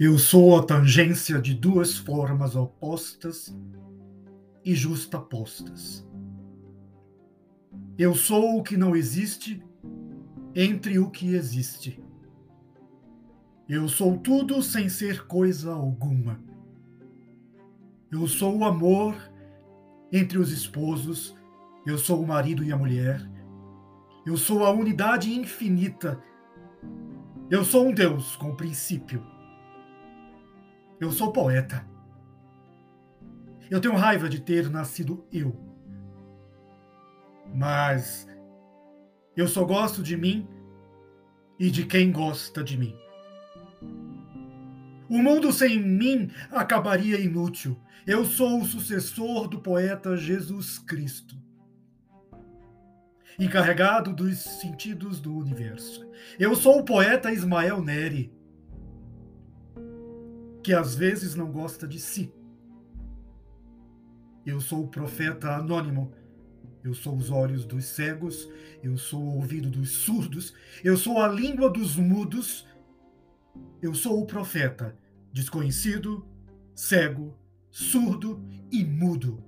Eu sou a tangência de duas formas opostas e justapostas. Eu sou o que não existe entre o que existe. Eu sou tudo sem ser coisa alguma. Eu sou o amor entre os esposos, eu sou o marido e a mulher. Eu sou a unidade infinita. Eu sou um Deus com princípio eu sou poeta. Eu tenho raiva de ter nascido eu. Mas eu só gosto de mim e de quem gosta de mim. O mundo sem mim acabaria inútil. Eu sou o sucessor do poeta Jesus Cristo, encarregado dos sentidos do universo. Eu sou o poeta Ismael Neri que às vezes não gosta de si. Eu sou o profeta anônimo. Eu sou os olhos dos cegos, eu sou o ouvido dos surdos, eu sou a língua dos mudos. Eu sou o profeta desconhecido, cego, surdo e mudo.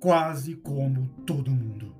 Quase como todo mundo.